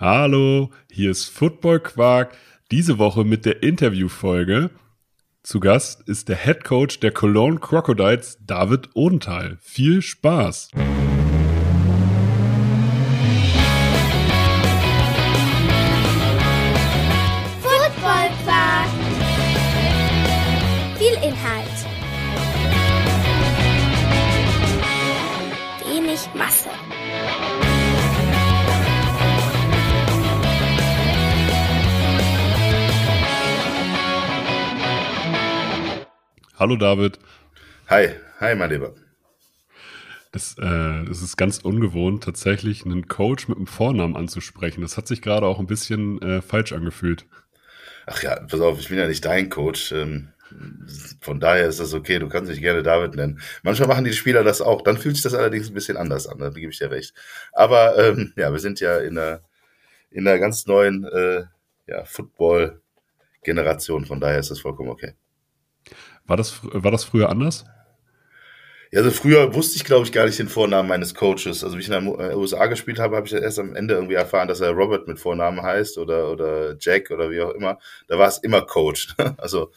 Hallo, hier ist Football Quark. Diese Woche mit der Interviewfolge. Zu Gast ist der Head Coach der Cologne Crocodiles, David Odenthal. Viel Spaß! Hallo David. Hi, hi, mein Lieber. Das, äh, das ist ganz ungewohnt, tatsächlich einen Coach mit einem Vornamen anzusprechen. Das hat sich gerade auch ein bisschen äh, falsch angefühlt. Ach ja, pass auf, ich bin ja nicht dein Coach. Ähm, von daher ist das okay, du kannst mich gerne David nennen. Manchmal machen die Spieler das auch, dann fühlt sich das allerdings ein bisschen anders an, da gebe ich dir recht. Aber ähm, ja, wir sind ja in einer, in einer ganz neuen äh, ja, Football-Generation, von daher ist das vollkommen okay. War das, war das früher anders? Ja, also früher wusste ich, glaube ich, gar nicht den Vornamen meines Coaches. Also wie ich in den USA gespielt habe, habe ich erst am Ende irgendwie erfahren, dass er Robert mit Vornamen heißt oder, oder Jack oder wie auch immer. Da war es immer Coach. also,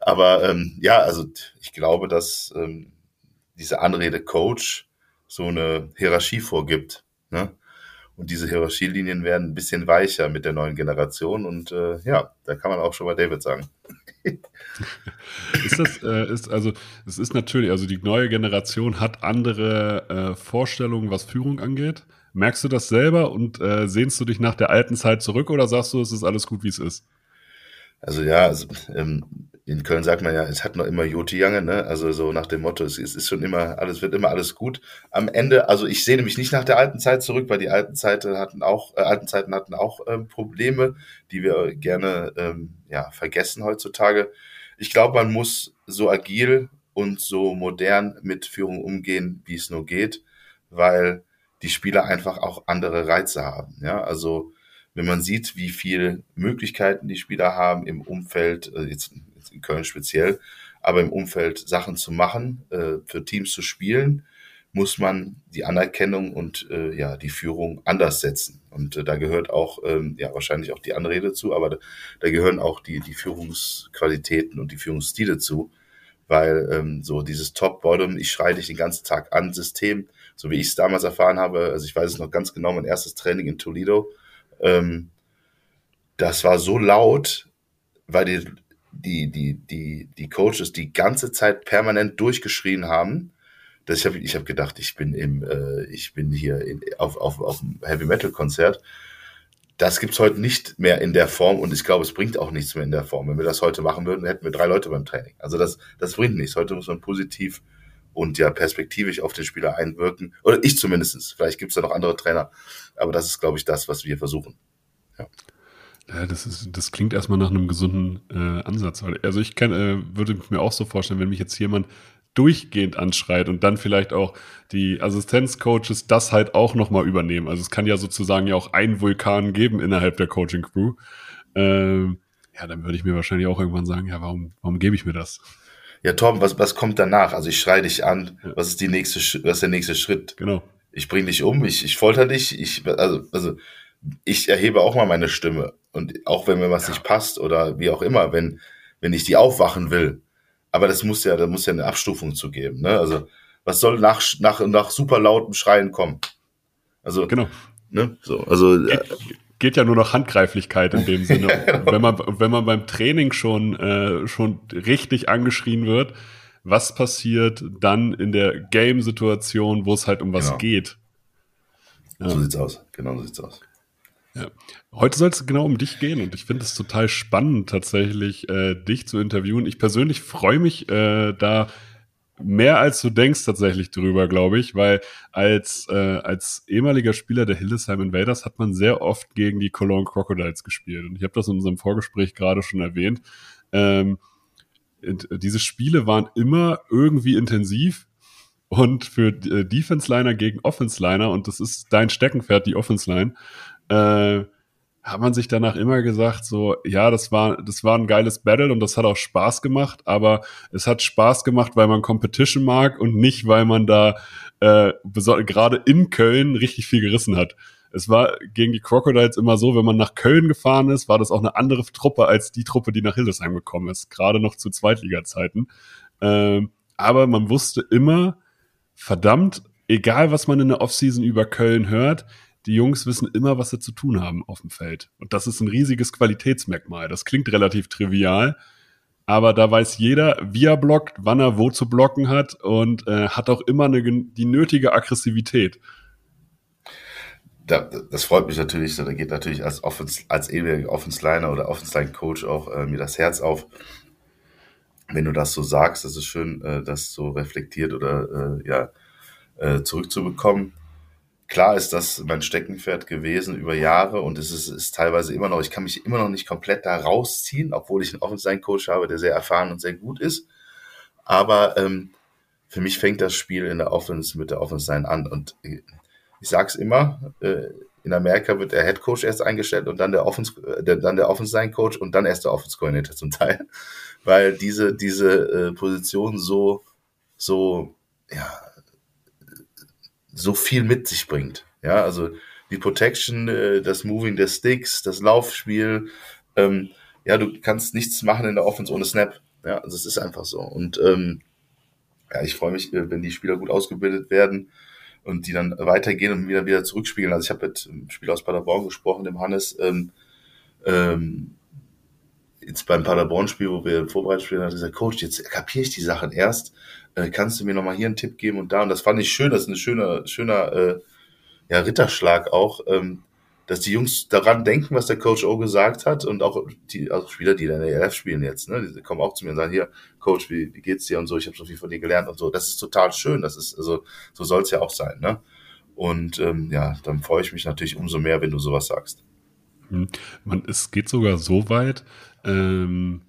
aber ähm, ja, also ich glaube, dass ähm, diese Anrede Coach so eine Hierarchie vorgibt. Ne? Und diese Hierarchielinien werden ein bisschen weicher mit der neuen Generation. Und äh, ja, da kann man auch schon mal David sagen. ist das, äh, ist, also, es ist natürlich, also die neue Generation hat andere äh, Vorstellungen, was Führung angeht. Merkst du das selber und äh, sehnst du dich nach der alten Zeit zurück oder sagst du, es ist alles gut, wie es ist? Also ja, also, ähm, in Köln sagt man ja, es hat noch immer Joti Jange, ne? Also so nach dem Motto, es, ist schon immer, alles wird immer alles gut. Am Ende, also ich sehne mich nicht nach der alten Zeit zurück, weil die alten Zeiten hatten auch, äh, alten Zeiten hatten auch ähm, Probleme, die wir gerne ähm, ja, vergessen heutzutage. Ich glaube, man muss so agil und so modern mit Führung umgehen, wie es nur geht, weil die Spieler einfach auch andere Reize haben. Ja, also wenn man sieht, wie viel Möglichkeiten die Spieler haben im Umfeld, äh, jetzt in Köln speziell, aber im Umfeld Sachen zu machen, äh, für Teams zu spielen, muss man die Anerkennung und äh, ja die Führung anders setzen. Und äh, da gehört auch ähm, ja wahrscheinlich auch die Anrede zu, aber da, da gehören auch die die Führungsqualitäten und die Führungsstile zu, weil ähm, so dieses Top-Bottom, ich schreie dich den ganzen Tag an System, so wie ich es damals erfahren habe, also ich weiß es noch ganz genau, mein erstes Training in Toledo, ähm, das war so laut, weil die die, die, die, die Coaches die ganze Zeit permanent durchgeschrien haben, dass ich habe ich hab gedacht, ich bin im, äh, ich bin hier in, auf, auf, auf einem Heavy Metal Konzert. Das gibt's heute nicht mehr in der Form und ich glaube, es bringt auch nichts mehr in der Form. Wenn wir das heute machen würden, hätten wir drei Leute beim Training. Also das, das bringt nichts. Heute muss man positiv und ja perspektivisch auf den Spieler einwirken. Oder ich zumindestens. Vielleicht gibt's da noch andere Trainer. Aber das ist, glaube ich, das, was wir versuchen. Ja. Das, ist, das klingt erstmal nach einem gesunden äh, Ansatz. Also ich kann, äh, würde mir auch so vorstellen, wenn mich jetzt jemand durchgehend anschreit und dann vielleicht auch die Assistenzcoaches das halt auch nochmal übernehmen. Also es kann ja sozusagen ja auch einen Vulkan geben innerhalb der Coaching Crew. Ähm, ja, dann würde ich mir wahrscheinlich auch irgendwann sagen, ja, warum, warum gebe ich mir das? Ja, Tom, was, was kommt danach? Also ich schreie dich an, ja. was ist die nächste, was ist der nächste Schritt? Genau. Ich bring dich um, ich, ich folter dich, ich, also, also ich erhebe auch mal meine Stimme. Und auch wenn mir was ja. nicht passt oder wie auch immer, wenn, wenn ich die aufwachen will. Aber das muss ja, da muss ja eine Abstufung zu geben. Ne? Also, was soll nach, nach, nach super lautem Schreien kommen? Also, genau. Ne? So, also, geht, geht ja nur noch Handgreiflichkeit in dem Sinne. ja, genau. Wenn man, wenn man beim Training schon, äh, schon richtig angeschrien wird, was passiert dann in der Game-Situation, wo es halt um was genau. geht? Ja. So sieht's aus. Genau so sieht's aus. Ja. Heute soll es genau um dich gehen und ich finde es total spannend, tatsächlich äh, dich zu interviewen. Ich persönlich freue mich äh, da mehr als du denkst tatsächlich drüber, glaube ich, weil als, äh, als ehemaliger Spieler der Hildesheim Invaders hat man sehr oft gegen die Cologne Crocodiles gespielt und ich habe das in unserem Vorgespräch gerade schon erwähnt. Ähm, diese Spiele waren immer irgendwie intensiv und für äh, Defense-Liner gegen Offense-Liner und das ist dein Steckenpferd, die Offense-Line äh, hat man sich danach immer gesagt, so, ja, das war, das war ein geiles Battle und das hat auch Spaß gemacht, aber es hat Spaß gemacht, weil man Competition mag und nicht, weil man da äh, gerade in Köln richtig viel gerissen hat. es war gegen die Crocodiles immer so, wenn man nach Köln gefahren ist, war das auch eine andere Truppe als die Truppe, die nach Hildesheim gekommen ist, gerade noch zu Zweitliga-Zeiten. Ähm, aber man wusste immer, verdammt, egal was man in der Offseason über Köln hört, die Jungs wissen immer, was sie zu tun haben auf dem Feld. Und das ist ein riesiges Qualitätsmerkmal. Das klingt relativ trivial, aber da weiß jeder, wie er blockt, wann er wo zu blocken hat und äh, hat auch immer eine, die nötige Aggressivität. Da, das freut mich natürlich. Da geht natürlich als, Offens, als ewiger Offensliner oder Offensline-Coach auch äh, mir das Herz auf. Wenn du das so sagst, das ist schön, äh, das so reflektiert oder äh, ja, äh, zurückzubekommen klar ist das mein Steckenpferd gewesen über Jahre und es ist, ist teilweise immer noch, ich kann mich immer noch nicht komplett da rausziehen, obwohl ich einen Offensive-Coach habe, der sehr erfahren und sehr gut ist. Aber ähm, für mich fängt das Spiel in der Offense mit der Offense an und ich, ich sag's immer, äh, in Amerika wird der Head Coach erst eingestellt und dann der Offense, äh, dann der Offense Coach und dann erst der Offense Coordinator zum Teil, weil diese diese äh, Position so so ja so viel mit sich bringt. Ja, also die Protection, äh, das Moving der Sticks, das Laufspiel, ähm, ja, du kannst nichts machen in der Offense ohne Snap. Ja, also es ist einfach so. Und ähm, ja, ich freue mich, äh, wenn die Spieler gut ausgebildet werden und die dann weitergehen und wieder wieder zurückspielen. Also ich habe mit einem Spieler aus Paderborn gesprochen, dem Hannes, ähm, ähm, jetzt beim Paderborn-Spiel, wo wir vorbereitet spielen, hat gesagt, Coach, jetzt kapiere ich die Sachen erst äh, kannst du mir nochmal hier einen Tipp geben und da. Und das fand ich schön, das ist ein schöner, schöner äh, ja, Ritterschlag auch, ähm, dass die Jungs daran denken, was der Coach O gesagt hat und auch die also Spieler, die in der ELF spielen jetzt, ne, die kommen auch zu mir und sagen, hier, Coach, wie, wie geht's dir und so, ich habe so viel von dir gelernt und so. Das ist total schön, das ist, also so soll es ja auch sein, ne? Und ähm, ja, dann freue ich mich natürlich umso mehr, wenn du sowas sagst. Hm. Man, es geht sogar so weit, ähm,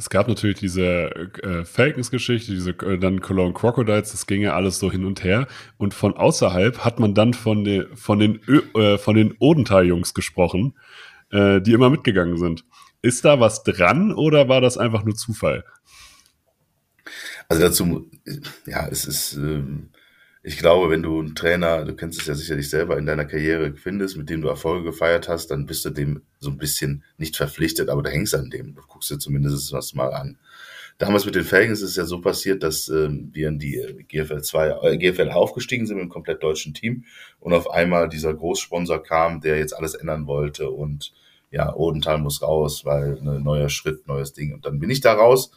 es gab natürlich diese äh, Falcons-Geschichte, diese äh, dann Cologne Crocodiles, das ging ja alles so hin und her. Und von außerhalb hat man dann von, de, von den, äh, von den Odenthal-Jungs gesprochen, äh, die immer mitgegangen sind. Ist da was dran oder war das einfach nur Zufall? Also dazu, ja, es ist, ähm, ich glaube, wenn du einen Trainer, du kennst es ja sicherlich selber in deiner Karriere findest, mit dem du Erfolge gefeiert hast, dann bist du dem so ein bisschen nicht verpflichtet, aber du hängst an dem. Du guckst dir zumindest was mal an. Damals mit den Falcons ist es ja so passiert, dass ähm, wir in die äh, GFL 2, äh, GFL aufgestiegen sind mit einem komplett deutschen Team und auf einmal dieser Großsponsor kam, der jetzt alles ändern wollte und ja, Odenthal muss raus, weil ein neuer Schritt, neues Ding. Und dann bin ich da raus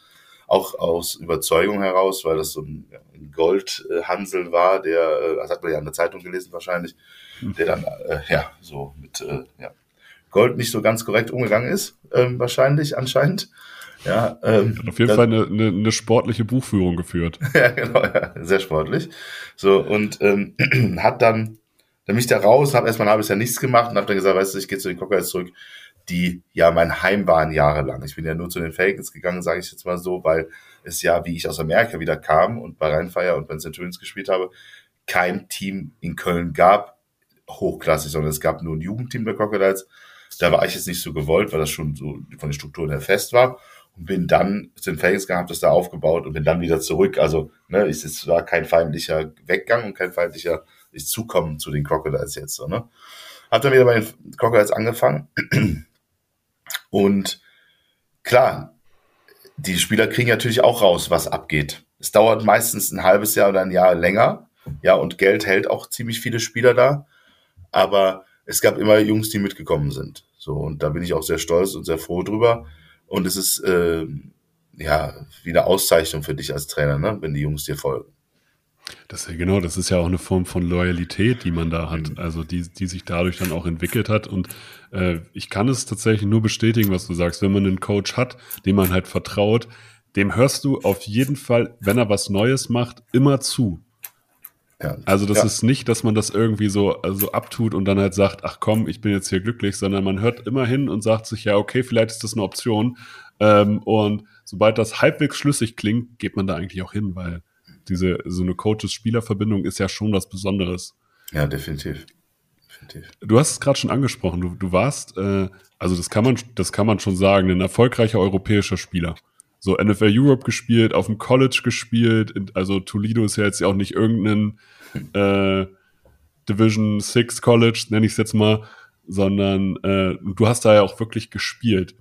auch aus Überzeugung heraus, weil das so ein, ein Goldhansel war, der, äh, das hat man ja in der Zeitung gelesen wahrscheinlich, hm. der dann äh, ja so mit äh, ja, Gold nicht so ganz korrekt umgegangen ist, ähm, wahrscheinlich anscheinend. Ja, ähm, hat auf jeden dann, Fall eine, eine, eine sportliche Buchführung geführt. ja, genau, ja, sehr sportlich. So und ähm, hat dann, dann bin ich da raus, habe erstmal ein halbes Jahr nichts gemacht und habe dann gesagt, weißt du, ich gehe zu den Cockeyes zurück die ja mein Heim waren jahrelang. Ich bin ja nur zu den Falcons gegangen, sage ich jetzt mal so, weil es ja, wie ich aus Amerika wieder kam und bei Rheinfire und bei Centurions gespielt habe, kein Team in Köln gab, hochklassig, sondern es gab nur ein Jugendteam der Crocodiles. Da war ich jetzt nicht so gewollt, weil das schon so von den Strukturen her fest war. Und bin dann zu den Falcons gehabt, das da aufgebaut und bin dann wieder zurück. Also, ne, es war kein feindlicher Weggang und kein feindlicher ich Zukommen zu den Crocodiles jetzt, so, ne. Hab dann wieder bei den Crocodiles angefangen und klar, die Spieler kriegen natürlich auch raus, was abgeht. Es dauert meistens ein halbes Jahr oder ein Jahr länger. Ja, und Geld hält auch ziemlich viele Spieler da. Aber es gab immer Jungs, die mitgekommen sind. So, und da bin ich auch sehr stolz und sehr froh drüber. Und es ist, äh, ja, wie eine Auszeichnung für dich als Trainer, ne, wenn die Jungs dir folgen. Das ja genau, das ist ja auch eine Form von Loyalität, die man da hat, also die, die sich dadurch dann auch entwickelt hat. Und äh, ich kann es tatsächlich nur bestätigen, was du sagst. Wenn man einen Coach hat, dem man halt vertraut, dem hörst du auf jeden Fall, wenn er was Neues macht, immer zu. Ja. Also das ja. ist nicht, dass man das irgendwie so also abtut und dann halt sagt, ach komm, ich bin jetzt hier glücklich, sondern man hört immer hin und sagt sich, ja, okay, vielleicht ist das eine Option. Ähm, und sobald das halbwegs schlüssig klingt, geht man da eigentlich auch hin, weil diese, so eine Coaches-Spieler-Verbindung ist ja schon was Besonderes. Ja, definitiv. definitiv. Du hast es gerade schon angesprochen. Du, du warst, äh, also das kann man, das kann man schon sagen, ein erfolgreicher europäischer Spieler. So NFL Europe gespielt, auf dem College gespielt. Also Toledo ist ja jetzt auch nicht irgendein, äh, Division 6 College, nenne ich es jetzt mal, sondern äh, du hast da ja auch wirklich gespielt.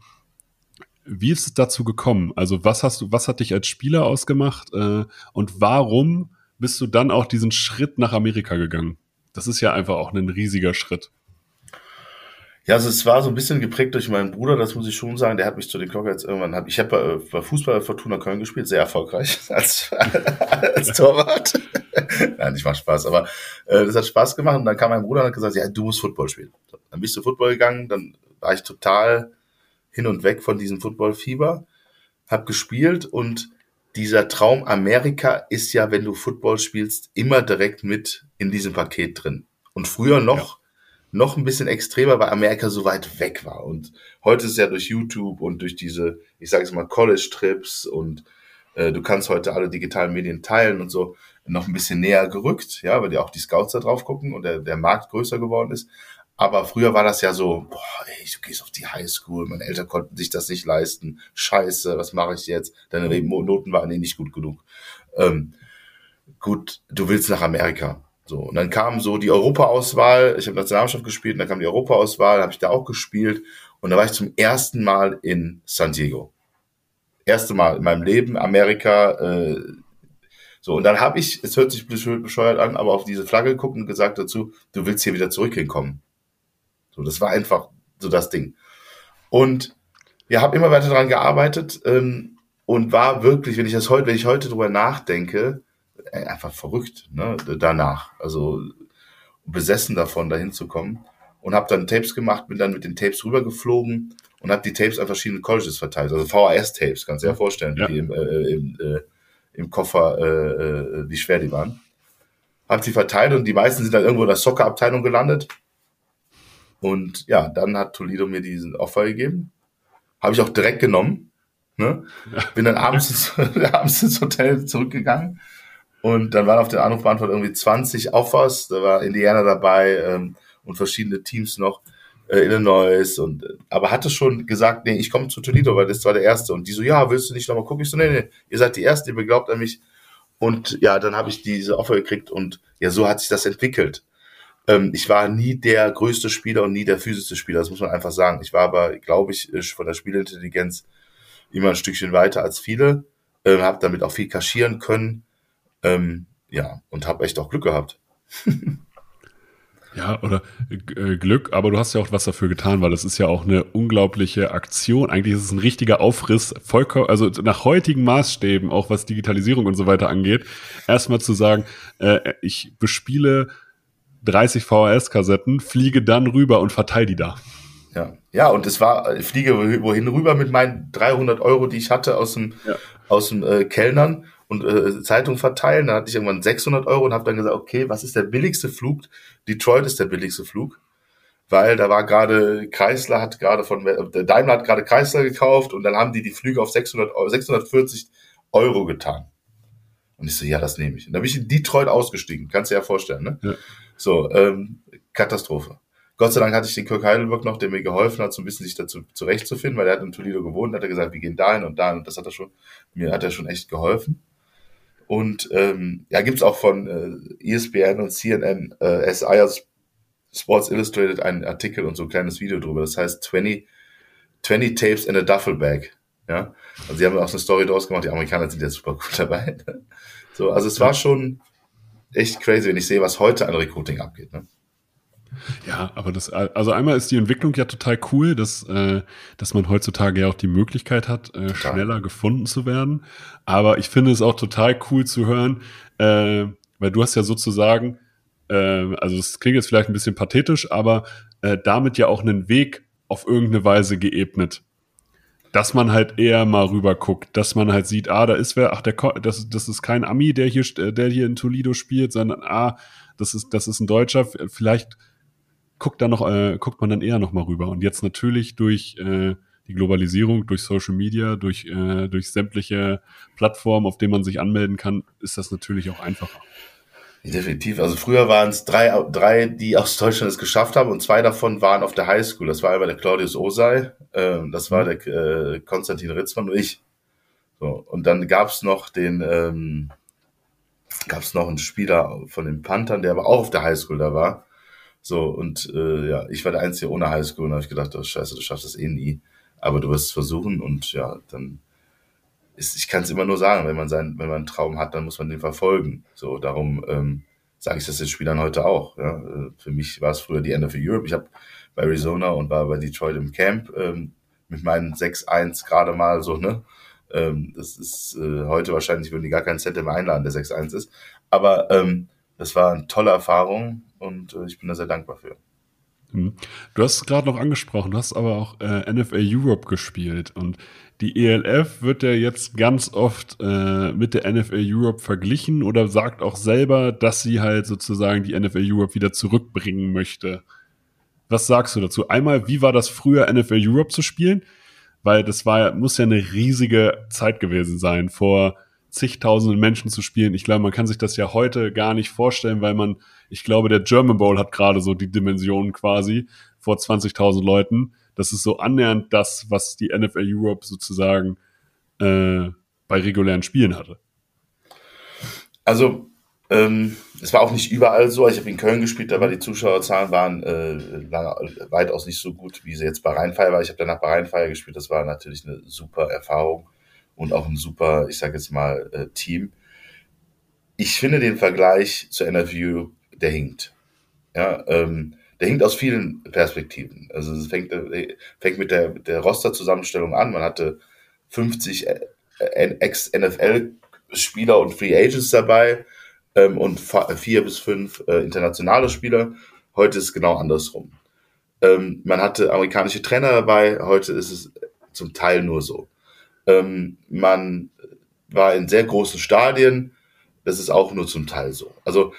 Wie ist es dazu gekommen? Also was hast du, was hat dich als Spieler ausgemacht äh, und warum bist du dann auch diesen Schritt nach Amerika gegangen? Das ist ja einfach auch ein riesiger Schritt. Ja, also es war so ein bisschen geprägt durch meinen Bruder, das muss ich schon sagen. Der hat mich zu den Cockheads irgendwann, hab, ich habe bei, bei Fußball Fortuna Köln gespielt, sehr erfolgreich als, als Torwart. Nein, ich mach Spaß, aber äh, das hat Spaß gemacht und dann kam mein Bruder und hat gesagt, ja, du musst Football spielen. Dann bist du Football gegangen, dann war ich total hin und weg von diesem Football-Fieber, hab gespielt und dieser Traum Amerika ist ja, wenn du Football spielst, immer direkt mit in diesem Paket drin. Und früher noch, ja. noch ein bisschen extremer, weil Amerika so weit weg war. Und heute ist es ja durch YouTube und durch diese, ich sage es mal, College-Trips und äh, du kannst heute alle digitalen Medien teilen und so noch ein bisschen näher gerückt, ja, weil ja auch die Scouts da drauf gucken und der, der Markt größer geworden ist. Aber früher war das ja so, boah, ey, du gehst auf die Highschool, meine Eltern konnten sich das nicht leisten. Scheiße, was mache ich jetzt? Deine Noten waren eh nicht gut genug. Ähm, gut, du willst nach Amerika. So, und dann kam so die Europaauswahl, ich habe Nationalmannschaft gespielt, und dann kam die Europaauswahl, habe ich da auch gespielt und da war ich zum ersten Mal in San Diego. Erste Mal in meinem Leben Amerika. Äh, so, und dann habe ich, es hört sich bescheuert an, aber auf diese Flagge geguckt und gesagt dazu, du willst hier wieder zurück hinkommen. So, das war einfach so das Ding. Und ja, habe immer weiter daran gearbeitet ähm, und war wirklich, wenn ich das heute, wenn ich heute drüber nachdenke, äh, einfach verrückt, ne, danach. Also besessen davon, dahin zu kommen. Und habe dann Tapes gemacht, bin dann mit den Tapes rübergeflogen und habe die Tapes an verschiedene Colleges verteilt. Also VHS-Tapes, kannst du dir vorstellen, ja. Die im, äh, im, äh, im Koffer, äh, äh, wie schwer die waren. Hab sie verteilt und die meisten sind dann irgendwo in der Soccer-Abteilung gelandet. Und ja, dann hat Toledo mir diesen Offer gegeben. Habe ich auch direkt genommen. Ne? Bin dann abends, abends ins Hotel zurückgegangen. Und dann waren auf den Anrufbeantwort irgendwie 20 Offers. Da war Indiana dabei ähm, und verschiedene Teams noch. Äh, Illinois und aber hatte schon gesagt, nee, ich komme zu Toledo, weil das war der erste. Und die so, ja, willst du nicht nochmal gucken? Ich so, nee, nee, ihr seid die Erste, ihr beglaubt an mich. Und ja, dann habe ich diese Offer gekriegt und ja, so hat sich das entwickelt. Ähm, ich war nie der größte Spieler und nie der physischste Spieler, das muss man einfach sagen. Ich war aber, glaube ich, von der Spielintelligenz immer ein Stückchen weiter als viele, äh, habe damit auch viel kaschieren können, ähm, ja, und habe echt auch Glück gehabt. Ja, oder äh, Glück, aber du hast ja auch was dafür getan, weil das ist ja auch eine unglaubliche Aktion. Eigentlich ist es ein richtiger Aufriss, vollkommen, also nach heutigen Maßstäben, auch was Digitalisierung und so weiter angeht, erstmal zu sagen, äh, ich bespiele 30 VHS-Kassetten, fliege dann rüber und verteile die da. Ja, ja, und es war, ich fliege wohin rüber mit meinen 300 Euro, die ich hatte aus dem, ja. aus dem äh, Kellnern und äh, Zeitung verteilen. Da hatte ich irgendwann 600 Euro und habe dann gesagt, okay, was ist der billigste Flug? Detroit ist der billigste Flug, weil da war gerade Chrysler hat gerade von äh, Daimler hat gerade Chrysler gekauft und dann haben die die Flüge auf 600 640 Euro getan. Und ich so, ja, das nehme ich. Und da bin ich in Detroit ausgestiegen, kannst du dir ja vorstellen, ne? Ja. So, ähm, Katastrophe. Gott sei Dank hatte ich den Kirk Heidelberg noch, der mir geholfen hat, so ein bisschen sich dazu zurechtzufinden, weil er hat in Toledo gewohnt, hat er gesagt, wir gehen dahin und dahin und das hat er schon, mir hat er schon echt geholfen. Und ähm, ja, gibt's auch von äh, ESPN und CNN, äh, SI, also Sports Illustrated, einen Artikel und so ein kleines Video drüber. Das heißt 20, 20 Tapes in a Duffel Bag. Ja, also sie haben auch so eine Story draus gemacht. Die Amerikaner sind ja super gut dabei. so, also es war schon, echt crazy, wenn ich sehe, was heute an Recruiting abgeht. Ne? Ja, aber das, also einmal ist die Entwicklung ja total cool, dass, äh, dass man heutzutage ja auch die Möglichkeit hat, äh, schneller gefunden zu werden. Aber ich finde es auch total cool zu hören, äh, weil du hast ja sozusagen, äh, also es klingt jetzt vielleicht ein bisschen pathetisch, aber äh, damit ja auch einen Weg auf irgendeine Weise geebnet dass man halt eher mal rüber guckt, dass man halt sieht, ah, da ist wer, ach, der, das, das ist kein Ami, der hier, der hier in Toledo spielt, sondern ah, das ist, das ist ein Deutscher, vielleicht guckt da noch, äh, guckt man dann eher noch mal rüber. Und jetzt natürlich durch äh, die Globalisierung, durch Social Media, durch, äh, durch sämtliche Plattformen, auf denen man sich anmelden kann, ist das natürlich auch einfacher. Definitiv. Also früher waren es drei, drei, die aus Deutschland es geschafft haben und zwei davon waren auf der Highschool. Das war einmal der Claudius Osei, äh, das war der äh, Konstantin Ritzmann und ich. So, und dann gab's noch den, ähm, gab es noch einen Spieler von den Panthern, der aber auch auf der Highschool da war. So, und äh, ja, ich war der Einzige ohne Highschool und habe ich gedacht, oh, scheiße, du schaffst das eh nie. Aber du wirst es versuchen und ja, dann ist, ich kann es immer nur sagen, wenn man sein, wenn man einen Traum hat, dann muss man den verfolgen. So, darum ähm, sage ich das den Spielern heute auch. Ja. Äh, für mich war es früher die NFL Europe. Ich habe bei Arizona und war bei Detroit im Camp ähm, mit meinen 6-1 gerade mal so, ne? Ähm, das ist äh, heute wahrscheinlich, würden die gar keinen Cent mehr einladen, der 6-1 ist. Aber ähm, das war eine tolle Erfahrung und äh, ich bin da sehr dankbar für. Hm. Du hast es gerade noch angesprochen, du hast aber auch äh, NFL Europe gespielt und die ELF wird ja jetzt ganz oft äh, mit der NFL Europe verglichen oder sagt auch selber, dass sie halt sozusagen die NFL Europe wieder zurückbringen möchte. Was sagst du dazu? Einmal, wie war das früher NFL Europe zu spielen? Weil das war, muss ja eine riesige Zeit gewesen sein, vor zigtausenden Menschen zu spielen. Ich glaube, man kann sich das ja heute gar nicht vorstellen, weil man, ich glaube, der German Bowl hat gerade so die Dimension quasi vor 20.000 Leuten. Das ist so annähernd das, was die NFL Europe sozusagen äh, bei regulären Spielen hatte. Also, ähm, es war auch nicht überall so. Ich habe in Köln gespielt, da war die Zuschauerzahlen waren äh, lange, weitaus nicht so gut, wie sie jetzt bei Rheinfeier war. Ich habe danach bei Rheinfeier gespielt. Das war natürlich eine super Erfahrung und auch ein super, ich sage jetzt mal, äh, Team. Ich finde den Vergleich zur NFU, der hinkt. Ja, ähm, der hinkt aus vielen Perspektiven. Also es fängt, äh, fängt mit der, der Roster-Zusammenstellung an. Man hatte 50 äh, Ex-NFL-Spieler und Free Agents dabei ähm, und vier bis fünf äh, internationale Spieler. Heute ist es genau andersrum. Ähm, man hatte amerikanische Trainer dabei, heute ist es zum Teil nur so. Ähm, man war in sehr großen Stadien, das ist auch nur zum Teil so. Also,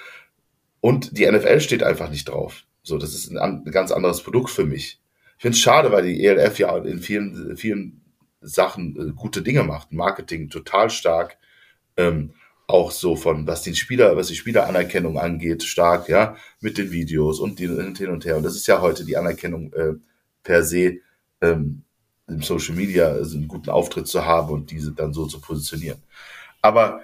und die NFL steht einfach nicht drauf. So, das ist ein, ein ganz anderes Produkt für mich. Ich finde es schade, weil die ELF ja in vielen, vielen Sachen äh, gute Dinge macht. Marketing total stark. Ähm, auch so von, was die Spieler, was die Spieleranerkennung angeht, stark, ja, mit den Videos und die hin und her. Und das ist ja heute die Anerkennung äh, per se, ähm, im Social Media also einen guten Auftritt zu haben und diese dann so zu positionieren. Aber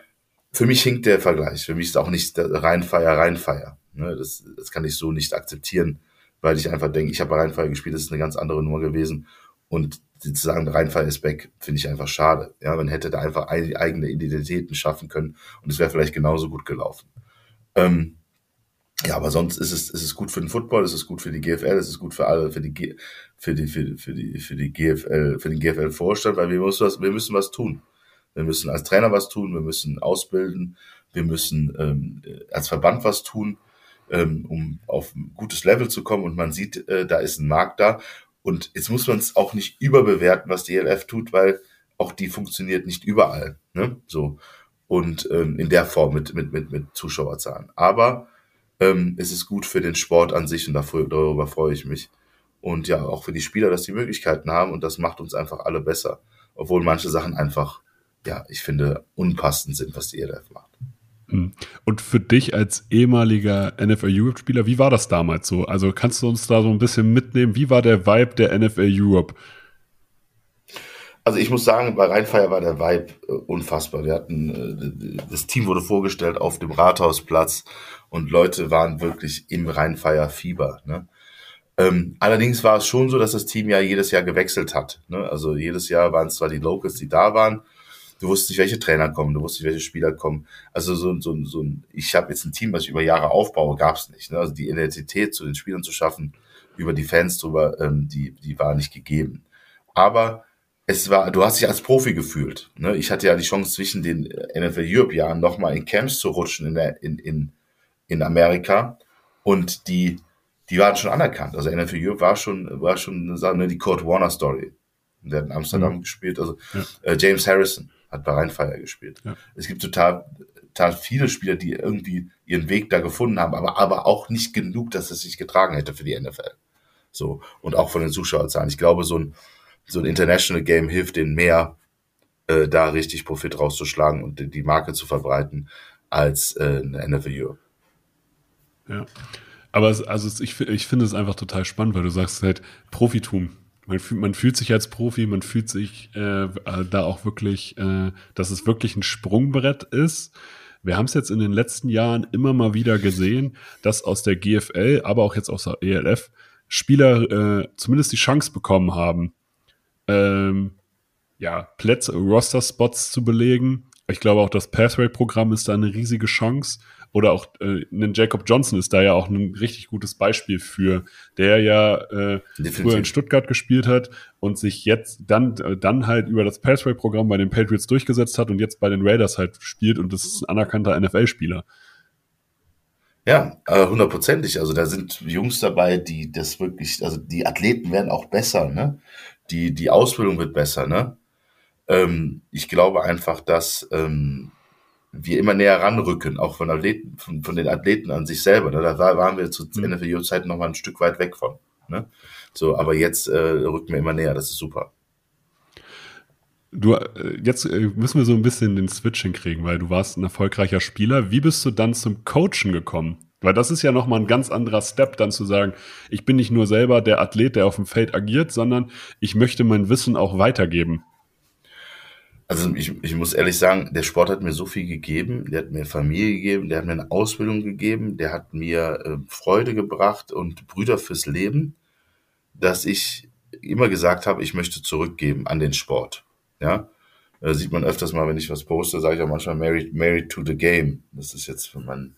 für mich hinkt der Vergleich. Für mich ist auch nicht der Rheinfeier Rheinfeier. Ne, das, das kann ich so nicht akzeptieren, weil ich einfach denke, ich habe Rheinfeier gespielt, das ist eine ganz andere Nummer gewesen. Und sozusagen Rheinfall ist weg, finde ich einfach schade. Ja, man hätte da einfach eigene Identitäten schaffen können und es wäre vielleicht genauso gut gelaufen. Ähm, ja, aber sonst ist es, ist es gut für den Football, ist es gut für die GFL, ist es gut für alle, für die, für die, für, für die, für die GFL, für den GFL-Vorstand, weil wir müssen was, wir müssen was tun. Wir müssen als Trainer was tun, wir müssen ausbilden, wir müssen ähm, als Verband was tun, ähm, um auf ein gutes Level zu kommen. Und man sieht, äh, da ist ein Markt da. Und jetzt muss man es auch nicht überbewerten, was die ELF tut, weil auch die funktioniert nicht überall. Ne? So. Und ähm, in der Form mit, mit, mit, mit Zuschauerzahlen. Aber ähm, es ist gut für den Sport an sich und dafür, darüber freue ich mich. Und ja, auch für die Spieler, dass die Möglichkeiten haben und das macht uns einfach alle besser. Obwohl manche Sachen einfach, ja, ich finde, unpassend sind, was die ELF macht. Hm. Und für dich als ehemaliger NFL Europe-Spieler, wie war das damals so? Also kannst du uns da so ein bisschen mitnehmen? Wie war der Vibe der NFL Europe? Also ich muss sagen, bei Rheinfeier war der Vibe äh, unfassbar. Wir hatten, äh, das Team wurde vorgestellt auf dem Rathausplatz und Leute waren wirklich im Rheinfeier Fieber. Ne? Ähm, allerdings war es schon so, dass das Team ja jedes Jahr gewechselt hat. Ne? Also jedes Jahr waren es zwar die Locals, die da waren, du wusstest nicht, welche Trainer kommen, du wusstest nicht, welche Spieler kommen. Also so, so, so ein, ich habe jetzt ein Team, was ich über Jahre aufbaue, gab es nicht. Ne? Also die Identität zu den Spielern zu schaffen, über die Fans drüber, ähm, die, die war nicht gegeben. Aber es war, du hast dich als Profi gefühlt. Ne? Ich hatte ja die Chance, zwischen den NFL Europe Jahren nochmal in Camps zu rutschen in, der, in, in, in Amerika. Und die, die waren schon anerkannt. Also NFL Europe war schon, war schon, ne, die Kurt Warner Story. Der hat in Amsterdam mhm. gespielt. Also ja. äh, James Harrison hat bei Rheinfeier gespielt. Ja. Es gibt total, total viele Spieler, die irgendwie ihren Weg da gefunden haben, aber, aber auch nicht genug, dass es sich getragen hätte für die NFL. So. Und auch von den Zuschauerzahlen. Ich glaube, so ein, so ein International Game hilft denen mehr, äh, da richtig Profit rauszuschlagen und die Marke zu verbreiten, als äh, eine NFL Europe. Ja. Aber es, also ich, ich finde es einfach total spannend, weil du sagst halt Profitum. Man fühlt, man fühlt sich als Profi, man fühlt sich äh, da auch wirklich, äh, dass es wirklich ein Sprungbrett ist. wir haben es jetzt in den letzten Jahren immer mal wieder gesehen, dass aus der GFL, aber auch jetzt aus der ELF Spieler äh, zumindest die Chance bekommen haben, ähm, ja, Plätze, Roster-Spots zu belegen. Ich glaube auch das Pathway-Programm ist da eine riesige Chance. Oder auch äh, ein Jacob Johnson ist da ja auch ein richtig gutes Beispiel für, der ja äh, früher in Stuttgart gespielt hat und sich jetzt dann, äh, dann halt über das Pathway-Programm bei den Patriots durchgesetzt hat und jetzt bei den Raiders halt spielt und das ist ein anerkannter NFL-Spieler. Ja, äh, hundertprozentig. Also da sind Jungs dabei, die das wirklich, also die Athleten werden auch besser, ne? Die, die Ausbildung wird besser, ne? Ähm, ich glaube einfach, dass ähm, wir immer näher ranrücken, auch von, Athleten, von, von den Athleten an sich selber. Ne? Da waren wir zu mhm. NFL-Zeiten noch mal ein Stück weit weg von. Ne? So, aber jetzt äh, rücken wir immer näher, das ist super. Du, äh, jetzt äh, müssen wir so ein bisschen den Switch hinkriegen, weil du warst ein erfolgreicher Spieler. Wie bist du dann zum Coachen gekommen? Weil das ist ja nochmal ein ganz anderer Step, dann zu sagen, ich bin nicht nur selber der Athlet, der auf dem Feld agiert, sondern ich möchte mein Wissen auch weitergeben. Also ich, ich muss ehrlich sagen, der Sport hat mir so viel gegeben, der hat mir Familie gegeben, der hat mir eine Ausbildung gegeben, der hat mir äh, Freude gebracht und Brüder fürs Leben, dass ich immer gesagt habe, ich möchte zurückgeben an den Sport. Ja, äh, sieht man öfters mal, wenn ich was poste, sage ich auch manchmal married, married to the game. Das ist jetzt für mein,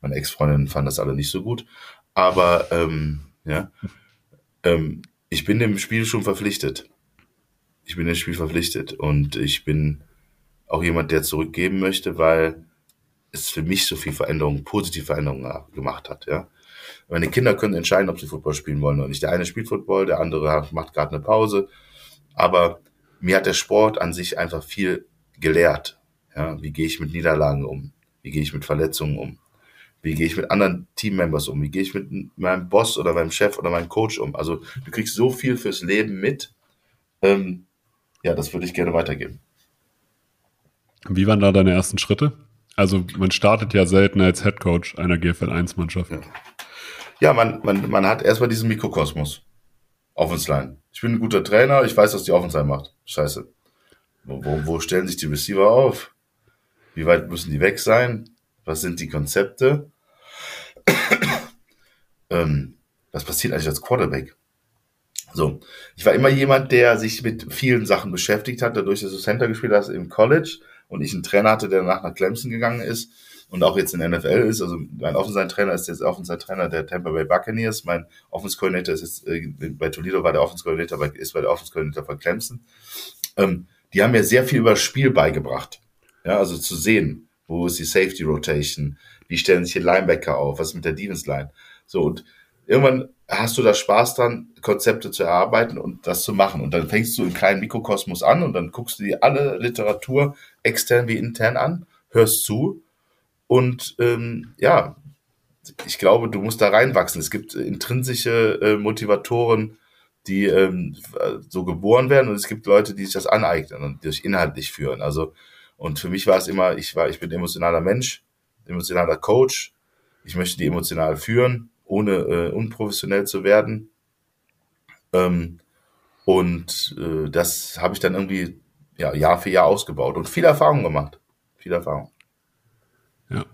meine Ex-Freundinnen fanden das alle nicht so gut. Aber ähm, ja, ähm, ich bin dem Spiel schon verpflichtet ich bin dem Spiel verpflichtet und ich bin auch jemand, der zurückgeben möchte, weil es für mich so viel Veränderung, positive Veränderungen gemacht hat, ja. Meine Kinder können entscheiden, ob sie Football spielen wollen oder nicht. Der eine spielt Football, der andere macht gerade eine Pause. Aber mir hat der Sport an sich einfach viel gelehrt. Ja, wie gehe ich mit Niederlagen um? Wie gehe ich mit Verletzungen um? Wie gehe ich mit anderen Teammembers um? Wie gehe ich mit meinem Boss oder meinem Chef oder meinem Coach um? Also du kriegst so viel fürs Leben mit. Ähm, ja, das würde ich gerne weitergeben. Wie waren da deine ersten Schritte? Also man startet ja selten als Head Coach einer GFL 1 Mannschaft. Ja, ja man, man, man hat erstmal diesen Mikrokosmos. Offense Line. Ich bin ein guter Trainer, ich weiß, was die Offense Line macht. Scheiße. Wo, wo, wo stellen sich die Receiver auf? Wie weit müssen die weg sein? Was sind die Konzepte? ähm, was passiert eigentlich als Quarterback? So, ich war immer jemand, der sich mit vielen Sachen beschäftigt hat, dadurch, dass du Center gespielt hast im College und ich einen Trainer hatte, der danach nach Clemson gegangen ist und auch jetzt in der NFL ist. Also mein Offensive-Trainer ist jetzt Offensive-Trainer der Tampa Bay Buccaneers. Mein Offense-Coordinator ist jetzt äh, bei Toledo war der Offense-Coordinator, ist bei der Offense-Coordinator von Clemson. Ähm, die haben mir sehr viel über das Spiel beigebracht. Ja, also zu sehen, wo ist die Safety Rotation, wie stellen sich die Linebacker auf, was ist mit der Defense Line. So und irgendwann hast du da Spaß dran, Konzepte zu erarbeiten und das zu machen. Und dann fängst du im kleinen Mikrokosmos an und dann guckst du dir alle Literatur extern wie intern an, hörst zu und ähm, ja, ich glaube, du musst da reinwachsen. Es gibt intrinsische äh, Motivatoren, die ähm, so geboren werden und es gibt Leute, die sich das aneignen und sich inhaltlich führen. Also und für mich war es immer, ich war, ich bin emotionaler Mensch, emotionaler Coach. Ich möchte die emotional führen ohne äh, unprofessionell zu werden. Ähm, und äh, das habe ich dann irgendwie ja, Jahr für Jahr ausgebaut und viel Erfahrung gemacht. Viel Erfahrung. Ja.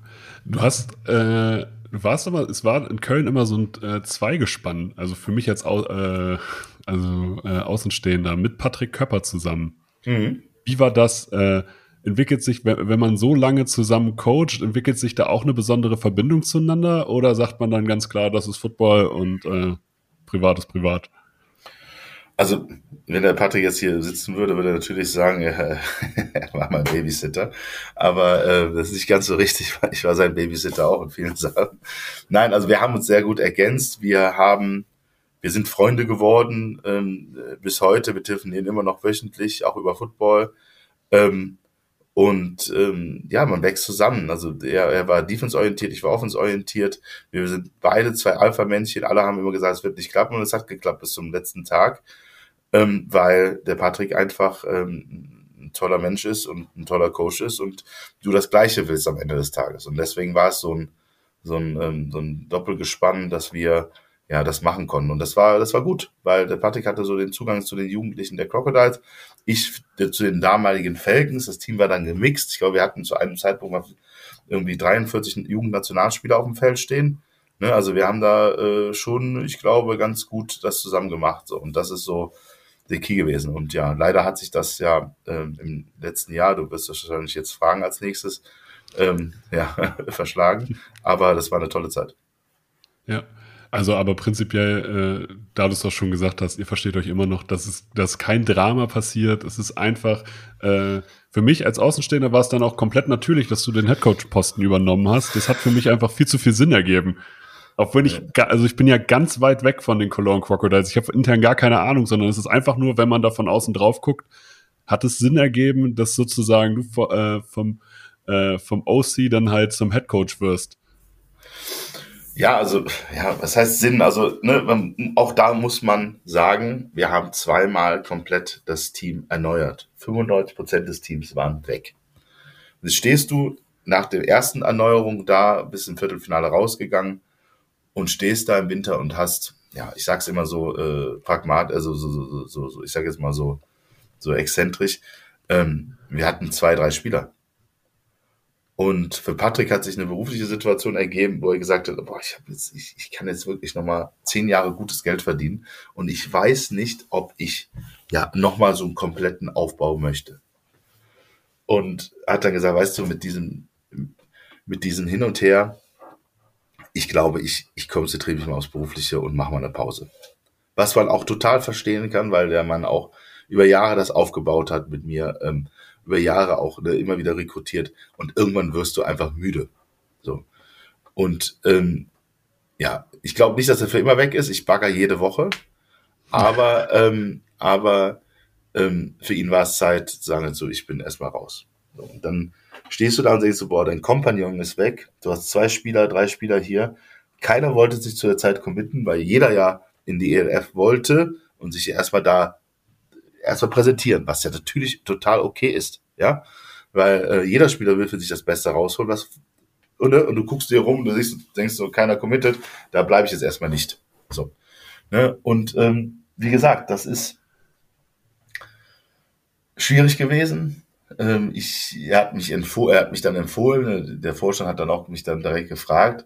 Du hast, äh, du warst aber, es war in Köln immer so ein äh, Zweigespann, also für mich als Au äh, also, äh, Außenstehender mit Patrick Köpper zusammen. Mhm. Wie war das? Entwickelt sich, wenn man so lange zusammen coacht, entwickelt sich da auch eine besondere Verbindung zueinander oder sagt man dann ganz klar, das ist Football und äh, privat ist privat? Also, wenn der Patrick jetzt hier sitzen würde, würde er natürlich sagen, er, er war mein Babysitter. Aber äh, das ist nicht ganz so richtig, weil ich war sein Babysitter auch in vielen Sachen. Nein, also wir haben uns sehr gut ergänzt. Wir haben, wir sind Freunde geworden ähm, bis heute. Wir telefonieren immer noch wöchentlich, auch über Football. Ähm, und ähm, ja, man wächst zusammen. Also er, er war defense-orientiert, ich war offense-orientiert. Wir sind beide zwei Alpha-Männchen. Alle haben immer gesagt, es wird nicht klappen und es hat geklappt bis zum letzten Tag, ähm, weil der Patrick einfach ähm, ein toller Mensch ist und ein toller Coach ist und du das Gleiche willst am Ende des Tages. Und deswegen war es so ein, so ein, ähm, so ein Doppelgespann, dass wir ja, das machen konnten. Und das war, das war gut, weil der Patrick hatte so den Zugang zu den Jugendlichen der Crocodiles. Ich zu den damaligen Falcons. Das Team war dann gemixt. Ich glaube, wir hatten zu einem Zeitpunkt mal irgendwie 43 Jugendnationalspieler auf dem Feld stehen. Ne, also wir haben da äh, schon, ich glaube, ganz gut das zusammen gemacht. So. Und das ist so der Key gewesen. Und ja, leider hat sich das ja ähm, im letzten Jahr, du wirst das wahrscheinlich jetzt fragen als nächstes, ähm, ja, verschlagen. Aber das war eine tolle Zeit. Ja. Also, aber prinzipiell, äh, da du es doch schon gesagt hast, ihr versteht euch immer noch, dass es, dass kein Drama passiert. Es ist einfach, äh, für mich als Außenstehender war es dann auch komplett natürlich, dass du den Headcoach-Posten übernommen hast. Das hat für mich einfach viel zu viel Sinn ergeben. Auch wenn ich, also ich bin ja ganz weit weg von den Cologne Crocodiles. Ich habe intern gar keine Ahnung, sondern es ist einfach nur, wenn man da von außen drauf guckt, hat es Sinn ergeben, dass sozusagen du äh, vom, äh, vom OC dann halt zum Headcoach wirst. Ja, also, ja, was heißt Sinn? Also, ne, auch da muss man sagen, wir haben zweimal komplett das Team erneuert. 95 Prozent des Teams waren weg. Jetzt stehst du nach der ersten Erneuerung da, bis im Viertelfinale rausgegangen und stehst da im Winter und hast, ja, ich sag's immer so äh, pragmat, also so, so, so, so, ich sag jetzt mal so, so exzentrisch. Ähm, wir hatten zwei, drei Spieler. Und für Patrick hat sich eine berufliche Situation ergeben, wo er gesagt hat, boah, ich, hab jetzt, ich, ich kann jetzt wirklich nochmal zehn Jahre gutes Geld verdienen und ich weiß nicht, ob ich ja nochmal so einen kompletten Aufbau möchte. Und hat dann gesagt, weißt du, mit diesem, mit diesem Hin und Her, ich glaube, ich, ich konzentriere mich mal aufs Berufliche und mache mal eine Pause. Was man auch total verstehen kann, weil der Mann auch über Jahre das aufgebaut hat mit mir, ähm, über Jahre auch ne, immer wieder rekrutiert und irgendwann wirst du einfach müde. So. Und ähm, ja, ich glaube nicht, dass er für immer weg ist. Ich bagger jede Woche. Aber, ähm, aber ähm, für ihn war es Zeit, zu sagen so, ich bin erstmal raus. So, und dann stehst du da und denkst so, boah, dein Kompagnon ist weg, du hast zwei Spieler, drei Spieler hier. Keiner wollte sich zu der Zeit committen, weil jeder ja in die ELF wollte und sich erstmal da erstmal präsentieren, was ja natürlich total okay ist, ja, weil äh, jeder Spieler will für sich das Beste rausholen, was und, und du guckst dir rum, du siehst, denkst so, keiner committed, da bleibe ich jetzt erstmal nicht. So. Ne? Und ähm, wie gesagt, das ist schwierig gewesen. Ähm, ich, er, hat mich empfohlen, er hat mich dann empfohlen, der Vorstand hat dann auch mich dann direkt gefragt.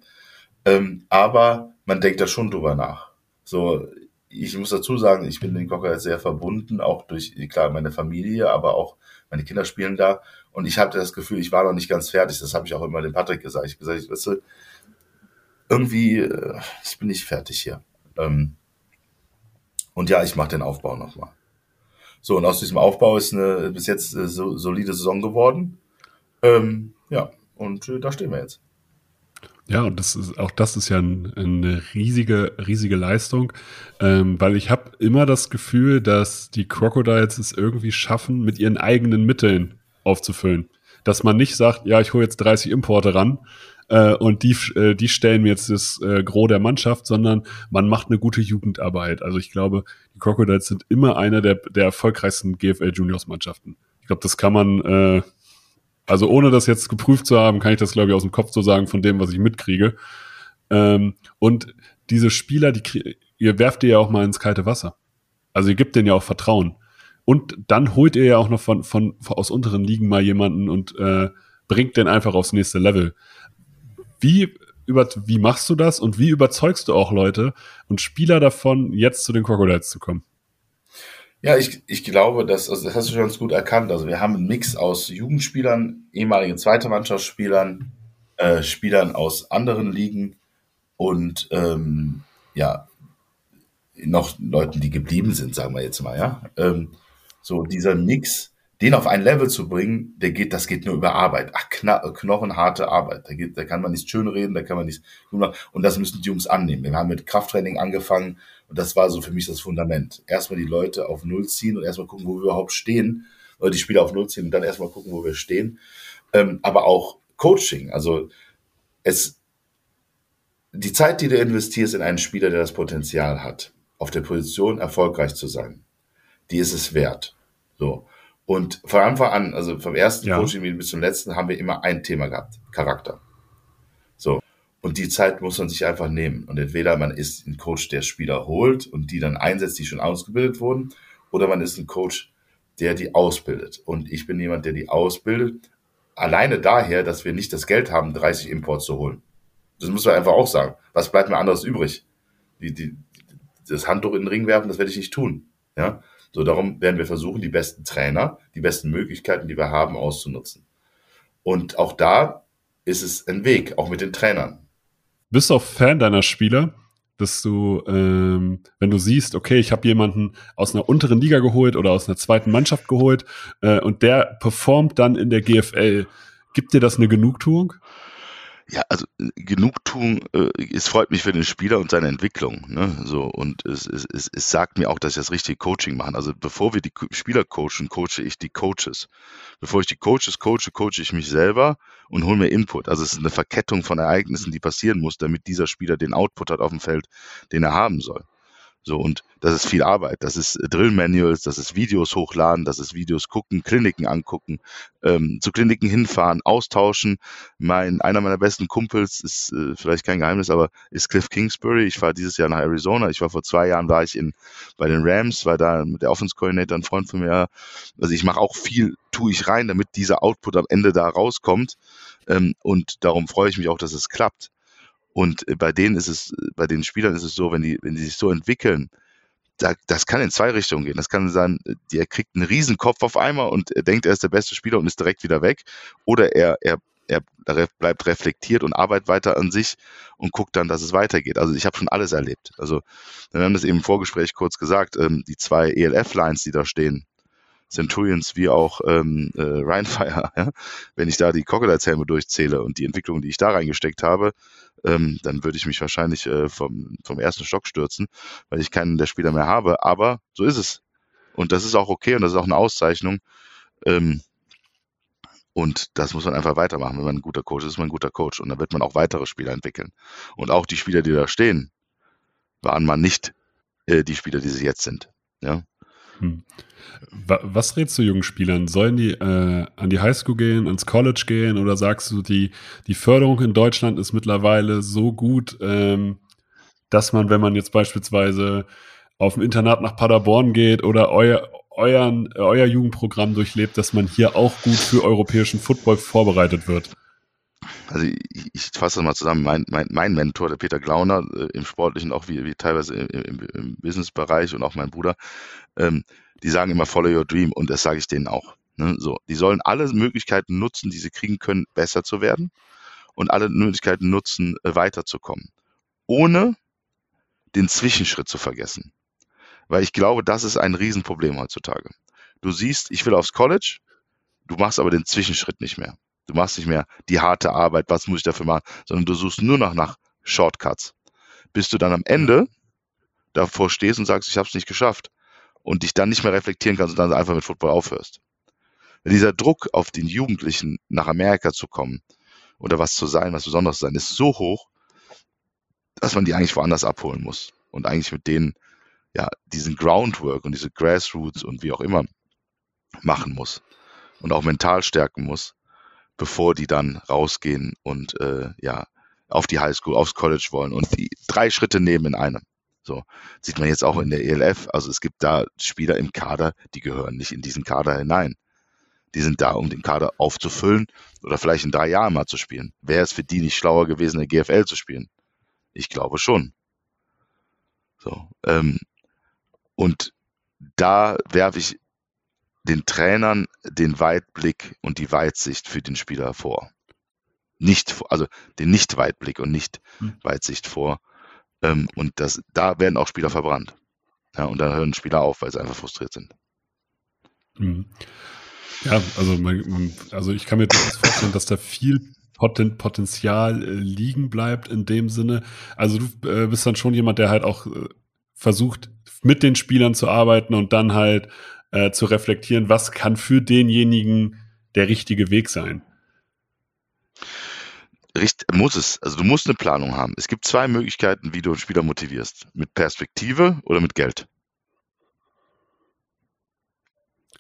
Ähm, aber man denkt da schon drüber nach. So, ich muss dazu sagen, ich bin den Cocker sehr verbunden, auch durch, klar, meine Familie, aber auch meine Kinder spielen da. Und ich hatte das Gefühl, ich war noch nicht ganz fertig. Das habe ich auch immer dem Patrick gesagt. Ich habe gesagt, weißt du, irgendwie, äh, ich bin nicht fertig hier. Ähm, und ja, ich mache den Aufbau nochmal. So, und aus diesem Aufbau ist eine bis jetzt äh, so, solide Saison geworden. Ähm, ja, und äh, da stehen wir jetzt. Ja, und das ist auch das ist ja ein, eine riesige, riesige Leistung, ähm, weil ich habe immer das Gefühl, dass die Crocodiles es irgendwie schaffen, mit ihren eigenen Mitteln aufzufüllen. Dass man nicht sagt, ja, ich hole jetzt 30 Importe ran, äh, und die, äh, die stellen mir jetzt das äh, Gros der Mannschaft, sondern man macht eine gute Jugendarbeit. Also ich glaube, die Crocodiles sind immer einer der, der erfolgreichsten GFL Juniors Mannschaften. Ich glaube, das kann man, äh, also ohne das jetzt geprüft zu haben, kann ich das glaube ich aus dem Kopf so sagen von dem, was ich mitkriege. Ähm, und diese Spieler, die ihr werft ihr ja auch mal ins kalte Wasser. Also ihr gebt denen ja auch Vertrauen. Und dann holt ihr ja auch noch von, von, von aus unteren Ligen mal jemanden und äh, bringt den einfach aufs nächste Level. Wie, über, wie machst du das und wie überzeugst du auch Leute und Spieler davon, jetzt zu den Crocodiles zu kommen? Ja, ich, ich glaube, das, also das hast du schon ganz gut erkannt. Also wir haben einen Mix aus Jugendspielern, ehemaligen zweite Mannschaftsspielern, äh, Spielern aus anderen Ligen und ähm, ja, noch Leuten, die geblieben sind, sagen wir jetzt mal, ja. Ähm, so dieser Mix den auf ein Level zu bringen, der geht, das geht nur über Arbeit. Ach, knochenharte Arbeit. Da, geht, da kann man nicht schön reden, da kann man nicht. Und das müssen die Jungs annehmen. Wir haben mit Krafttraining angefangen und das war so für mich das Fundament. Erstmal die Leute auf Null ziehen und erstmal gucken, wo wir überhaupt stehen. Oder die Spieler auf Null ziehen und dann erstmal gucken, wo wir stehen. Ähm, aber auch Coaching. Also es, die Zeit, die du investierst in einen Spieler, der das Potenzial hat, auf der Position erfolgreich zu sein, die ist es wert. So. Und von Anfang an, also vom ersten ja. Coaching bis zum letzten, haben wir immer ein Thema gehabt, Charakter. So. Und die Zeit muss man sich einfach nehmen. Und entweder man ist ein Coach, der Spieler holt und die dann einsetzt, die schon ausgebildet wurden, oder man ist ein Coach, der die ausbildet. Und ich bin jemand, der die ausbildet alleine daher, dass wir nicht das Geld haben, 30 Imports zu holen. Das muss man einfach auch sagen. Was bleibt mir anderes übrig? Die, die, das Handtuch in den Ring werfen, das werde ich nicht tun. Ja, so darum werden wir versuchen, die besten Trainer, die besten Möglichkeiten, die wir haben, auszunutzen. Und auch da ist es ein Weg, auch mit den Trainern. Bist du auch Fan deiner Spieler? dass du, ähm, wenn du siehst, okay, ich habe jemanden aus einer unteren Liga geholt oder aus einer zweiten Mannschaft geholt äh, und der performt dann in der GFL, gibt dir das eine Genugtuung? Ja, also äh, Genugtuung, äh, es freut mich für den Spieler und seine Entwicklung. Ne? So, und es, es, es, es sagt mir auch, dass ich das richtige Coaching machen. Also bevor wir die Spieler coachen, coache ich die Coaches. Bevor ich die Coaches coache, coache ich mich selber und hole mir Input. Also es ist eine Verkettung von Ereignissen, die passieren muss, damit dieser Spieler den Output hat auf dem Feld, den er haben soll. So, und das ist viel Arbeit. Das ist äh, Drill-Manuals, das ist Videos hochladen, das ist Videos gucken, Kliniken angucken, ähm, zu Kliniken hinfahren, austauschen. Mein, einer meiner besten Kumpels ist äh, vielleicht kein Geheimnis, aber ist Cliff Kingsbury. Ich fahre dieses Jahr nach Arizona. Ich war vor zwei Jahren, war ich in, bei den Rams, weil da mit der Offense Coordinator ein Freund von mir. Also ich mache auch viel, tue ich rein, damit dieser Output am Ende da rauskommt. Ähm, und darum freue ich mich auch, dass es klappt. Und äh, bei denen ist es, bei den Spielern ist es so, wenn die, wenn die sich so entwickeln, da, das kann in zwei Richtungen gehen. Das kann sein, der kriegt einen riesen Kopf auf einmal und er denkt, er ist der beste Spieler und ist direkt wieder weg. Oder er, er, er bleibt reflektiert und arbeitet weiter an sich und guckt dann, dass es weitergeht. Also ich habe schon alles erlebt. Also wir haben das eben im Vorgespräch kurz gesagt, ähm, die zwei ELF-Lines, die da stehen, Centurions wie auch ähm, äh, Rheinfire, ja? wenn ich da die Crocodiles-Helme durchzähle und die Entwicklung, die ich da reingesteckt habe, ähm, dann würde ich mich wahrscheinlich äh, vom, vom ersten Stock stürzen, weil ich keinen der Spieler mehr habe. Aber so ist es. Und das ist auch okay und das ist auch eine Auszeichnung. Ähm, und das muss man einfach weitermachen. Wenn man ein guter Coach ist, ist man ein guter Coach. Und dann wird man auch weitere Spieler entwickeln. Und auch die Spieler, die da stehen, waren mal nicht äh, die Spieler, die sie jetzt sind. Ja. Hm. Was rätst du jungen Spielern? Sollen die äh, an die Highschool gehen, ins College gehen oder sagst du, die, die Förderung in Deutschland ist mittlerweile so gut, ähm, dass man, wenn man jetzt beispielsweise auf ein Internat nach Paderborn geht oder euer, euren, euer Jugendprogramm durchlebt, dass man hier auch gut für europäischen Football vorbereitet wird? Also ich, ich fasse das mal zusammen. Mein, mein, mein Mentor, der Peter Glauner, äh, im Sportlichen, auch wie, wie teilweise im, im, im Businessbereich und auch mein Bruder, ähm, die sagen immer Follow your dream und das sage ich denen auch. Ne? So, die sollen alle Möglichkeiten nutzen, die sie kriegen können, besser zu werden und alle Möglichkeiten nutzen, äh, weiterzukommen, ohne den Zwischenschritt zu vergessen. Weil ich glaube, das ist ein Riesenproblem heutzutage. Du siehst, ich will aufs College, du machst aber den Zwischenschritt nicht mehr. Du machst nicht mehr die harte Arbeit, was muss ich dafür machen, sondern du suchst nur noch nach Shortcuts. Bis du dann am Ende davor stehst und sagst, ich habe es nicht geschafft und dich dann nicht mehr reflektieren kannst und dann einfach mit Football aufhörst. Dieser Druck auf den Jugendlichen nach Amerika zu kommen oder was zu sein, was Besonderes zu sein, ist so hoch, dass man die eigentlich woanders abholen muss und eigentlich mit denen ja diesen Groundwork und diese Grassroots und wie auch immer machen muss und auch mental stärken muss, bevor die dann rausgehen und äh, ja auf die Highschool, aufs College wollen und die drei Schritte nehmen in einem. So sieht man jetzt auch in der ELF. Also es gibt da Spieler im Kader, die gehören nicht in diesen Kader hinein. Die sind da, um den Kader aufzufüllen oder vielleicht in drei Jahren mal zu spielen. Wäre es für die nicht schlauer gewesen, in der GFL zu spielen? Ich glaube schon. So, ähm, und da werfe ich den Trainern den Weitblick und die Weitsicht für den Spieler vor. Nicht, also den Nicht-Weitblick und Nicht-Weitsicht hm. vor. Ähm, und das, da werden auch Spieler verbrannt. Ja, und dann hören Spieler auf, weil sie einfach frustriert sind. Mhm. Ja, also, man, also ich kann mir durchaus vorstellen, dass da viel Poten Potenzial äh, liegen bleibt in dem Sinne. Also du äh, bist dann schon jemand, der halt auch äh, versucht, mit den Spielern zu arbeiten und dann halt äh, zu reflektieren, was kann für denjenigen der richtige Weg sein muss es. Also du musst eine Planung haben. Es gibt zwei Möglichkeiten, wie du einen Spieler motivierst. Mit Perspektive oder mit Geld.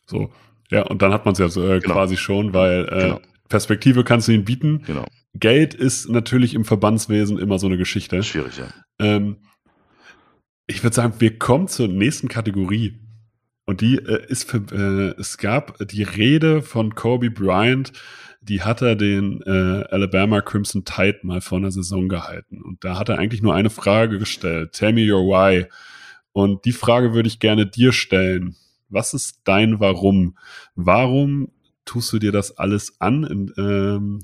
So, ja, und dann hat man es ja äh, genau. quasi schon, weil äh, genau. Perspektive kannst du ihnen bieten. Genau. Geld ist natürlich im Verbandswesen immer so eine Geschichte. Schwierig, ja. Ähm, ich würde sagen, wir kommen zur nächsten Kategorie. Und die äh, ist für, äh, es gab die Rede von Kobe Bryant, die hat er den äh, Alabama Crimson Tide mal vor einer Saison gehalten. Und da hat er eigentlich nur eine Frage gestellt. Tell me your why. Und die Frage würde ich gerne dir stellen. Was ist dein Warum? Warum tust du dir das alles an? Und, ähm,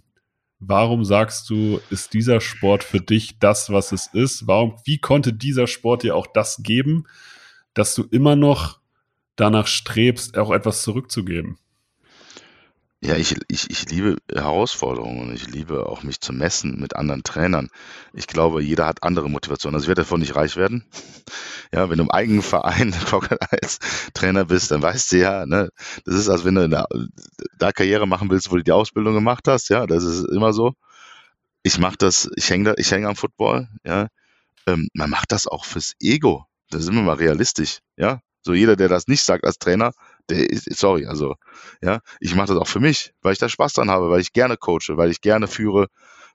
warum sagst du, ist dieser Sport für dich das, was es ist? Warum, wie konnte dieser Sport dir auch das geben, dass du immer noch danach strebst, auch etwas zurückzugeben? Ja, ich, ich, ich liebe Herausforderungen und ich liebe auch mich zu messen mit anderen Trainern. Ich glaube, jeder hat andere Motivationen. Also ich werde davon nicht reich werden. Ja, wenn du im eigenen Verein als Trainer bist, dann weißt du ja, ne, das ist, als wenn du da, Karriere machen willst, wo du die Ausbildung gemacht hast. Ja, das ist immer so. Ich mache das, ich hänge da, ich hänge am Football. Ja, ähm, man macht das auch fürs Ego. Da sind wir mal realistisch. Ja, so jeder, der das nicht sagt als Trainer, der ist, sorry, also, ja, ich mache das auch für mich, weil ich da Spaß dran habe, weil ich gerne coache, weil ich gerne führe,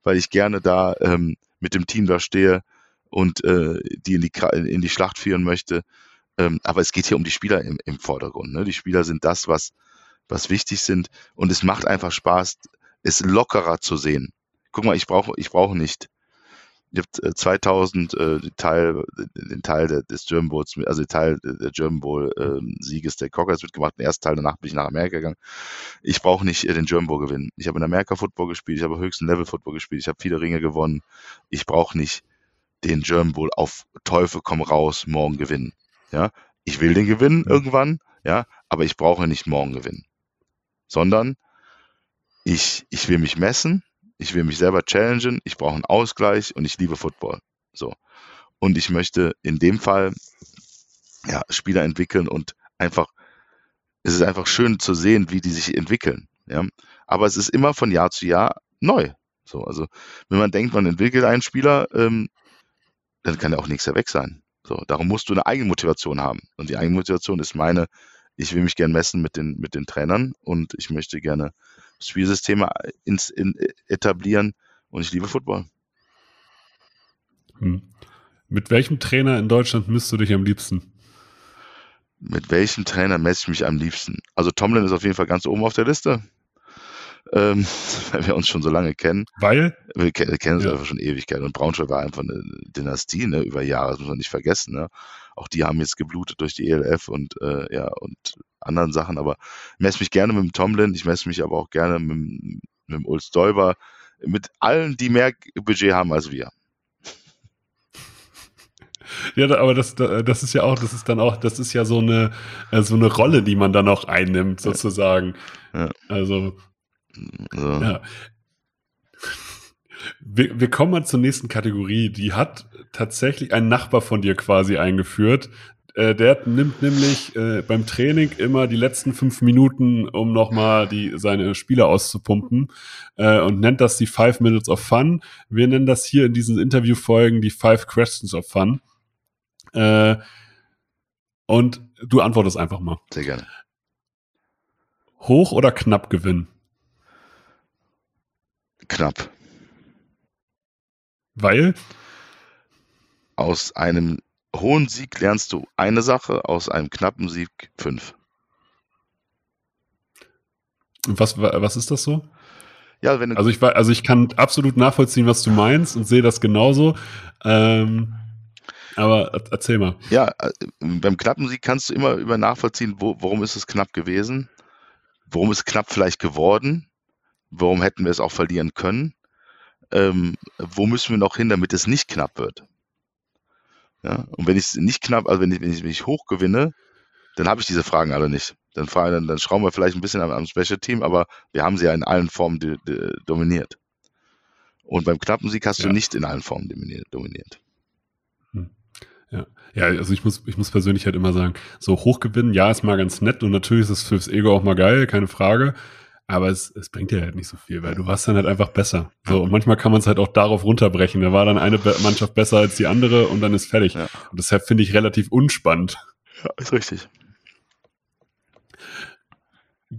weil ich gerne da ähm, mit dem Team da stehe und äh, die in die, in die Schlacht führen möchte. Ähm, aber es geht hier um die Spieler im, im Vordergrund. Ne? Die Spieler sind das, was, was wichtig sind. Und es macht einfach Spaß, es lockerer zu sehen. Guck mal, ich brauche ich brauche nicht ich habe 2000 äh, Teil, den Teil des German Bowls, also den Teil der German Bowl äh, Sieges der Cockers mitgemacht. Den ersten Teil danach bin ich nach Amerika gegangen. Ich brauche nicht äh, den German Bowl gewinnen. Ich habe in Amerika Football gespielt, ich habe höchsten Level Football gespielt, ich habe viele Ringe gewonnen. Ich brauche nicht den German Bowl auf Teufel komm raus morgen gewinnen. Ja, ich will den gewinnen irgendwann, ja, aber ich brauche nicht morgen gewinnen, sondern ich, ich will mich messen ich will mich selber challengen, ich brauche einen Ausgleich und ich liebe Football. So. Und ich möchte in dem Fall ja, Spieler entwickeln und einfach, es ist einfach schön zu sehen, wie die sich entwickeln. Ja. Aber es ist immer von Jahr zu Jahr neu. So, also wenn man denkt, man entwickelt einen Spieler, ähm, dann kann ja auch nichts weg sein. So, darum musst du eine Eigenmotivation haben. Und die Eigenmotivation ist meine, ich will mich gern messen mit den, mit den Trainern und ich möchte gerne Spielsysteme ins, in, etablieren und ich liebe Football. Hm. Mit welchem Trainer in Deutschland misst du dich am liebsten? Mit welchem Trainer messe ich mich am liebsten? Also Tomlin ist auf jeden Fall ganz oben auf der Liste. Ähm, weil wir uns schon so lange kennen. Weil? Wir kennen uns ja. einfach schon Ewigkeit. Und Braunschweig war einfach eine Dynastie, ne, über Jahre, das muss man nicht vergessen. Ne? Auch die haben jetzt geblutet durch die ELF und äh, ja, und anderen Sachen, aber ich messe mich gerne mit dem Tomlin, ich messe mich aber auch gerne mit, mit dem Ulf Stoiber, mit allen, die mehr Budget haben als wir. Ja, aber das, das ist ja auch, das ist dann auch, das ist ja so eine, äh, so eine Rolle, die man dann auch einnimmt, sozusagen. Ja. Also, so. ja. Wir, wir kommen mal zur nächsten Kategorie. Die hat tatsächlich ein Nachbar von dir quasi eingeführt. Äh, der nimmt nämlich äh, beim Training immer die letzten fünf Minuten, um nochmal die, seine Spieler auszupumpen äh, und nennt das die Five Minutes of Fun. Wir nennen das hier in diesen Interviewfolgen die Five Questions of Fun. Äh, und du antwortest einfach mal. Sehr gerne. Hoch oder knapp gewinnen? Knapp. Weil? Aus einem hohen Sieg lernst du eine Sache, aus einem knappen Sieg fünf. Was, was ist das so? Ja, wenn also ich also ich kann absolut nachvollziehen, was du meinst und sehe das genauso. Ähm, aber erzähl mal. Ja, äh, beim knappen Sieg kannst du immer über nachvollziehen, wo, warum ist es knapp gewesen, warum ist es knapp vielleicht geworden, warum hätten wir es auch verlieren können, ähm, wo müssen wir noch hin, damit es nicht knapp wird. Ja, und wenn ich es nicht knapp, also wenn ich, wenn ich, wenn ich hoch gewinne, dann habe ich diese Fragen alle nicht. Dann, dann, dann schrauben wir vielleicht ein bisschen am, am Special Team, aber wir haben sie ja in allen Formen de, de, dominiert. Und beim knappen Sieg hast ja. du nicht in allen Formen dominiert. Hm. Ja. ja, also ich muss, ich muss persönlich halt immer sagen, so hoch gewinnen, ja, ist mal ganz nett und natürlich ist es fürs Ego auch mal geil, keine Frage. Aber es, es bringt dir halt nicht so viel, weil du warst dann halt einfach besser. So, und manchmal kann man es halt auch darauf runterbrechen. Da war dann eine Mannschaft besser als die andere und dann ist fertig. Ja. Und deshalb finde ich relativ unspannend. Ja, ist richtig.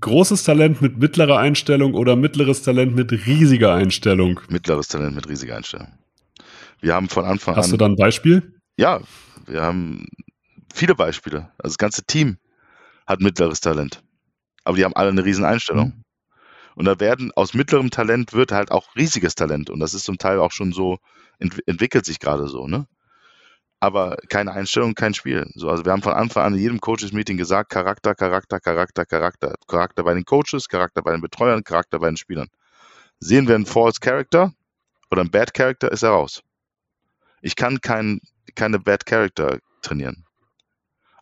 Großes Talent mit mittlerer Einstellung oder mittleres Talent mit riesiger Einstellung? Mittleres Talent mit riesiger Einstellung. Wir haben von Anfang Hast an. Hast du da ein Beispiel? Ja, wir haben viele Beispiele. Also das ganze Team hat mittleres Talent. Aber die haben alle eine riesen Einstellung. Mhm. Und da werden aus mittlerem Talent wird halt auch riesiges Talent. Und das ist zum Teil auch schon so, ent entwickelt sich gerade so, ne? Aber keine Einstellung, kein Spiel. So, also wir haben von Anfang an in jedem Coaches-Meeting gesagt, Charakter, Charakter, Charakter, Charakter. Charakter bei den Coaches, Charakter bei den Betreuern, Charakter bei den Spielern. Sehen wir einen False Character oder einen Bad Character, ist er raus. Ich kann kein, keine Bad Character trainieren.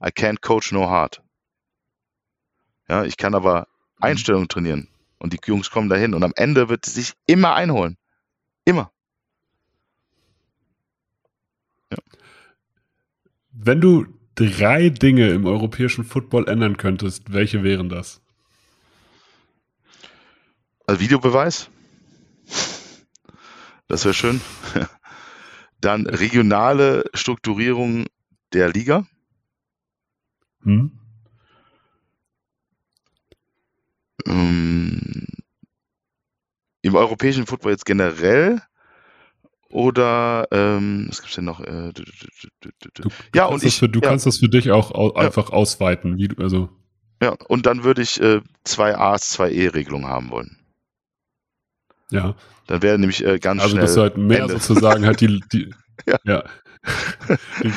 I can't coach no hard. Ja, ich kann aber Einstellungen trainieren. Und die Jungs kommen dahin. Und am Ende wird es sich immer einholen. Immer. Wenn du drei Dinge im europäischen Football ändern könntest, welche wären das? Also Videobeweis. Das wäre schön. Dann regionale Strukturierung der Liga. Hm? Im europäischen Football jetzt generell oder ähm, was gibt's denn noch? Äh, Du, Ja, kannst und das ich- für, du ja. kannst das für dich auch au Ja. einfach ausweiten. Wie du, also, ja, und dann würde ich äh, zwei A's, zwei E-Regelungen haben wollen. ja. Dann wäre nämlich äh, ganz Also, schnell dass du halt mehr Ende. sozusagen halt die, die Ja. ja. Die,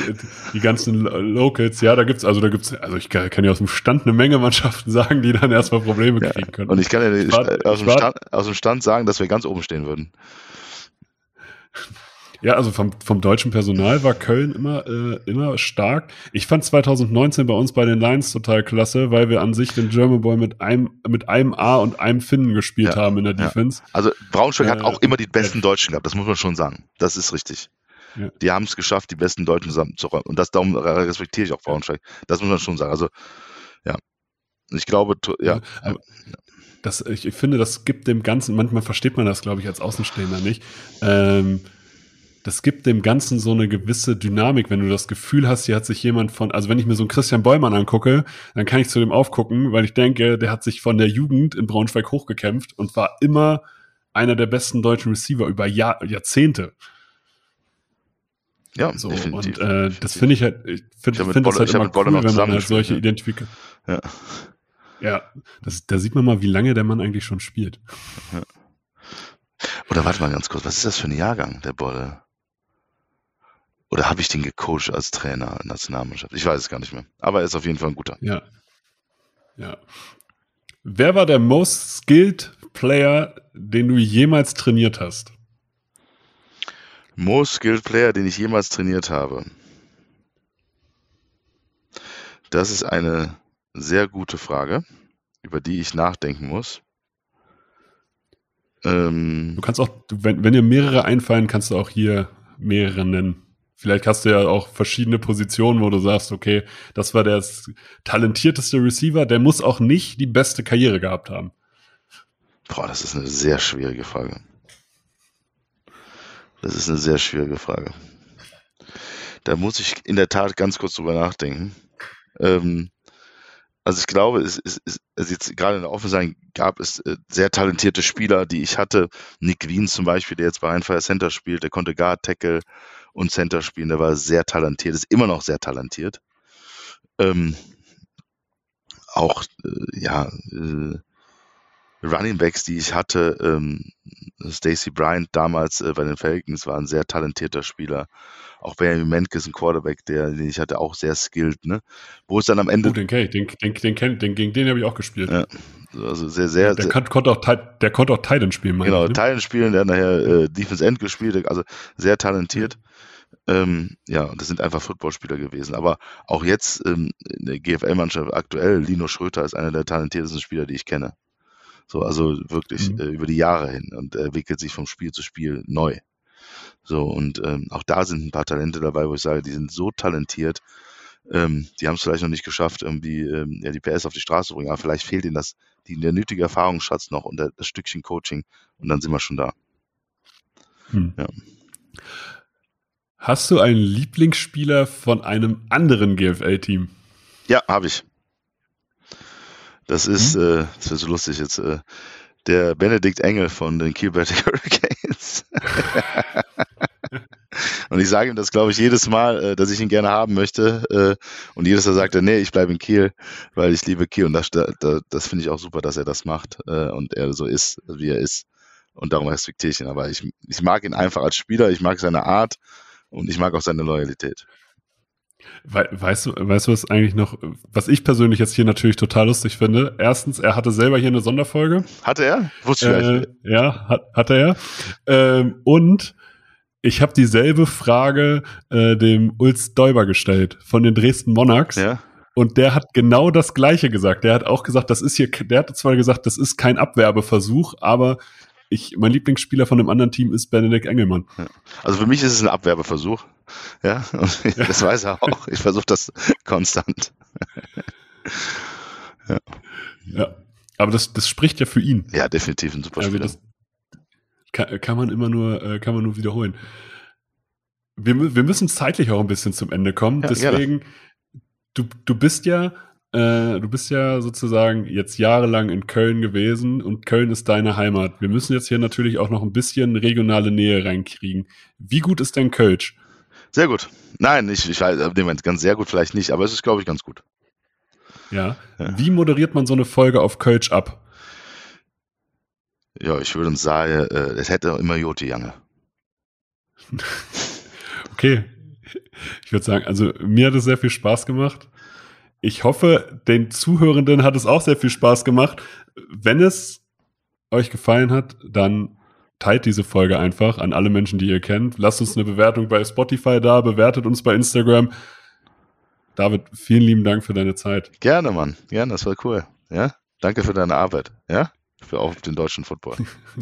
die ganzen Lo- Locals, ja, da gibt's, also da gibt's, also ich kann kann ja aus dem Stand eine Menge Mannschaften sagen, die dann erstmal Probleme Ja, kriegen können. Und ich kann ja Ich war- aus, dem Stand, aus dem Stand sagen, dass wir ganz oben stehen würden. Ja, also vom, vom deutschen Personal war Köln immer, äh, immer stark. Ich fand 2019 bei uns bei den Lions total klasse, weil wir an sich den German Boy mit einem, mit einem A und einem Finnen gespielt Ja, haben in der ja. Defense. Also Braunschweig hat Äh, auch immer die besten Deutschen gehabt, das muss man schon sagen. Das ist richtig. Ja. Die haben es geschafft, die besten Deutschen zusammenzuräumen. Und das darum respektiere ich auch Braunschweig. Das muss man schon sagen. Also, ja. Ich glaube, ja. Aber das, ich, finde, das gibt dem Ganzen, manchmal versteht man das, glaube ich, als Außenstehender nicht. Ähm, das gibt dem Ganzen so eine gewisse Dynamik, wenn du das Gefühl hast, hier hat sich jemand von, also wenn ich mir so einen Christian Beumann angucke, dann kann ich zu dem aufgucken, weil ich denke, der hat sich von der Jugend in Braunschweig hochgekämpft und war immer einer der besten deutschen Receiver über Jahr, Jahrzehnte. Ja, So, definitiv. und äh, das finde ich halt, ich finde find das halt immer cool, wenn man halt solche ja. Identifikationen. Ja. Ja, das, da sieht man mal, wie lange der Mann eigentlich schon spielt. Oder warte mal ganz kurz, was ist das für ein Jahrgang, der Bolle? Oder habe ich den gecoacht als Trainer in der Nationalmannschaft? Ich weiß es gar nicht mehr. Aber er ist auf jeden Fall ein guter. Ja. Ja. Wer war der most skilled Player, den du jemals trainiert hast? Most Skilled Player, den ich jemals trainiert habe. Das ist eine sehr gute Frage, über die ich nachdenken muss. Ähm, Du kannst auch, wenn, wenn dir mehrere einfallen, kannst du auch hier mehrere nennen. Vielleicht hast du ja auch verschiedene Positionen, wo du sagst, okay, das war der talentierteste Receiver, der muss auch nicht die beste Karriere gehabt haben. boah, das ist eine sehr schwierige Frage. Das ist eine sehr schwierige Frage. Da muss ich in der Tat ganz kurz drüber nachdenken. Ähm, also ich glaube, es ist, es, also jetzt gerade in der Offense gab es äh, sehr talentierte Spieler, die ich hatte. Nick Wiens zum Beispiel, der jetzt bei Rheinfire Center spielt, der konnte Guard, Tackle und Center spielen. Der war sehr talentiert, ist immer noch sehr talentiert. Ähm, auch, äh, ja, äh, Running Backs, die ich hatte, ähm, Stacey Bryant damals äh, bei den Falcons war ein sehr talentierter Spieler. Auch Benjamin Menke ist ein Quarterback, der, den ich hatte, auch sehr skilled, ne? Wo es dann am Ende, Oh, den kenn ich, den, den, den, kenn, den, gegen den habe ich auch gespielt. Ja, also sehr, sehr, der, sehr kann, konnte auch, der konnte auch Titan spielen, meine genau, ich. Ne? Teilen spielen, der hat nachher äh, Defense End gespielt, also sehr talentiert. Ähm, ja, das sind einfach Footballspieler gewesen. Aber auch jetzt ähm, in der GFL-Mannschaft aktuell, Lino Schröter ist einer der talentiertesten Spieler, die ich kenne. So, also wirklich Mhm. äh, über die Jahre hin und er entwickelt sich vom Spiel zu Spiel neu. So, und ähm, auch da sind ein paar Talente dabei, wo ich sage, die sind so talentiert, ähm, die haben es vielleicht noch nicht geschafft, irgendwie ähm, ja, die PS auf die Straße zu bringen, aber vielleicht fehlt ihnen das, die, der nötige Erfahrungsschatz noch und das Stückchen Coaching und dann sind wir schon da. Hm. Ja. Hast du einen Lieblingsspieler von einem anderen GFL-Team? Ja, habe ich. Das ist, äh, das wird so lustig jetzt, äh, der Benedikt Engel von den Kielberg Hurricanes. Und ich sage ihm das, glaube ich, jedes Mal, äh, dass ich ihn gerne haben möchte. Äh, und jedes Mal sagt er, nee, ich bleibe in Kiel, weil ich liebe Kiel. Und das, das, das finde ich auch super, dass er das macht äh, und er so ist, wie er ist. Und darum respektiere ich ihn. Aber ich, ich mag ihn einfach als Spieler, ich mag seine Art und ich mag auch seine Loyalität. Weißt du, weißt du, was eigentlich noch, was ich persönlich jetzt hier natürlich total lustig finde? Erstens, er hatte selber hier eine Sonderfolge. Hatte er? Wusste ich äh, Ja, hat, hatte er. Ähm, und ich habe dieselbe Frage äh, dem Ulz Däuber gestellt von den Dresden Monarchs. Ja. Und der hat genau das Gleiche gesagt. Der hat auch gesagt, das ist hier, der hat zwar gesagt, das ist kein Abwerbeversuch, aber ich, mein Lieblingsspieler von einem anderen Team ist Benedikt Engelmann. Ja. Also für mich ist es ein Abwerbeversuch. Ja, und das weiß er auch. Ich versuche das konstant. ja. ja. Aber das, das spricht ja für ihn. Ja, definitiv ein super Spieler. Also kann, kann, man immer nur, äh, kann man nur wiederholen. Wir, wir müssen zeitlich auch ein bisschen zum Ende kommen. Ja, Deswegen, du, du bist ja äh, du bist ja sozusagen jetzt jahrelang in Köln gewesen und Köln ist deine Heimat. Wir müssen jetzt hier natürlich auch noch ein bisschen regionale Nähe reinkriegen. Wie gut ist dein Kölsch? Sehr gut. Nein, ich, ich weiß, ganz sehr gut vielleicht nicht, aber es ist, glaube ich, ganz gut. Ja. ja. Wie moderiert man so eine Folge auf Kölsch ab? Ja, ich würde sagen, äh, es hätte immer Joti Jange. okay. Ich würde sagen, also mir hat es sehr viel Spaß gemacht. Ich hoffe, den Zuhörenden hat es auch sehr viel Spaß gemacht. Wenn es euch gefallen hat, dann teilt diese Folge einfach an alle Menschen, die ihr kennt. Lasst uns eine Bewertung bei Spotify da, bewertet uns bei Instagram. David, vielen lieben Dank für deine Zeit. Gerne, Mann. Gerne, das war cool. Ja? Danke für deine Arbeit. Ja? Für auch den deutschen Football.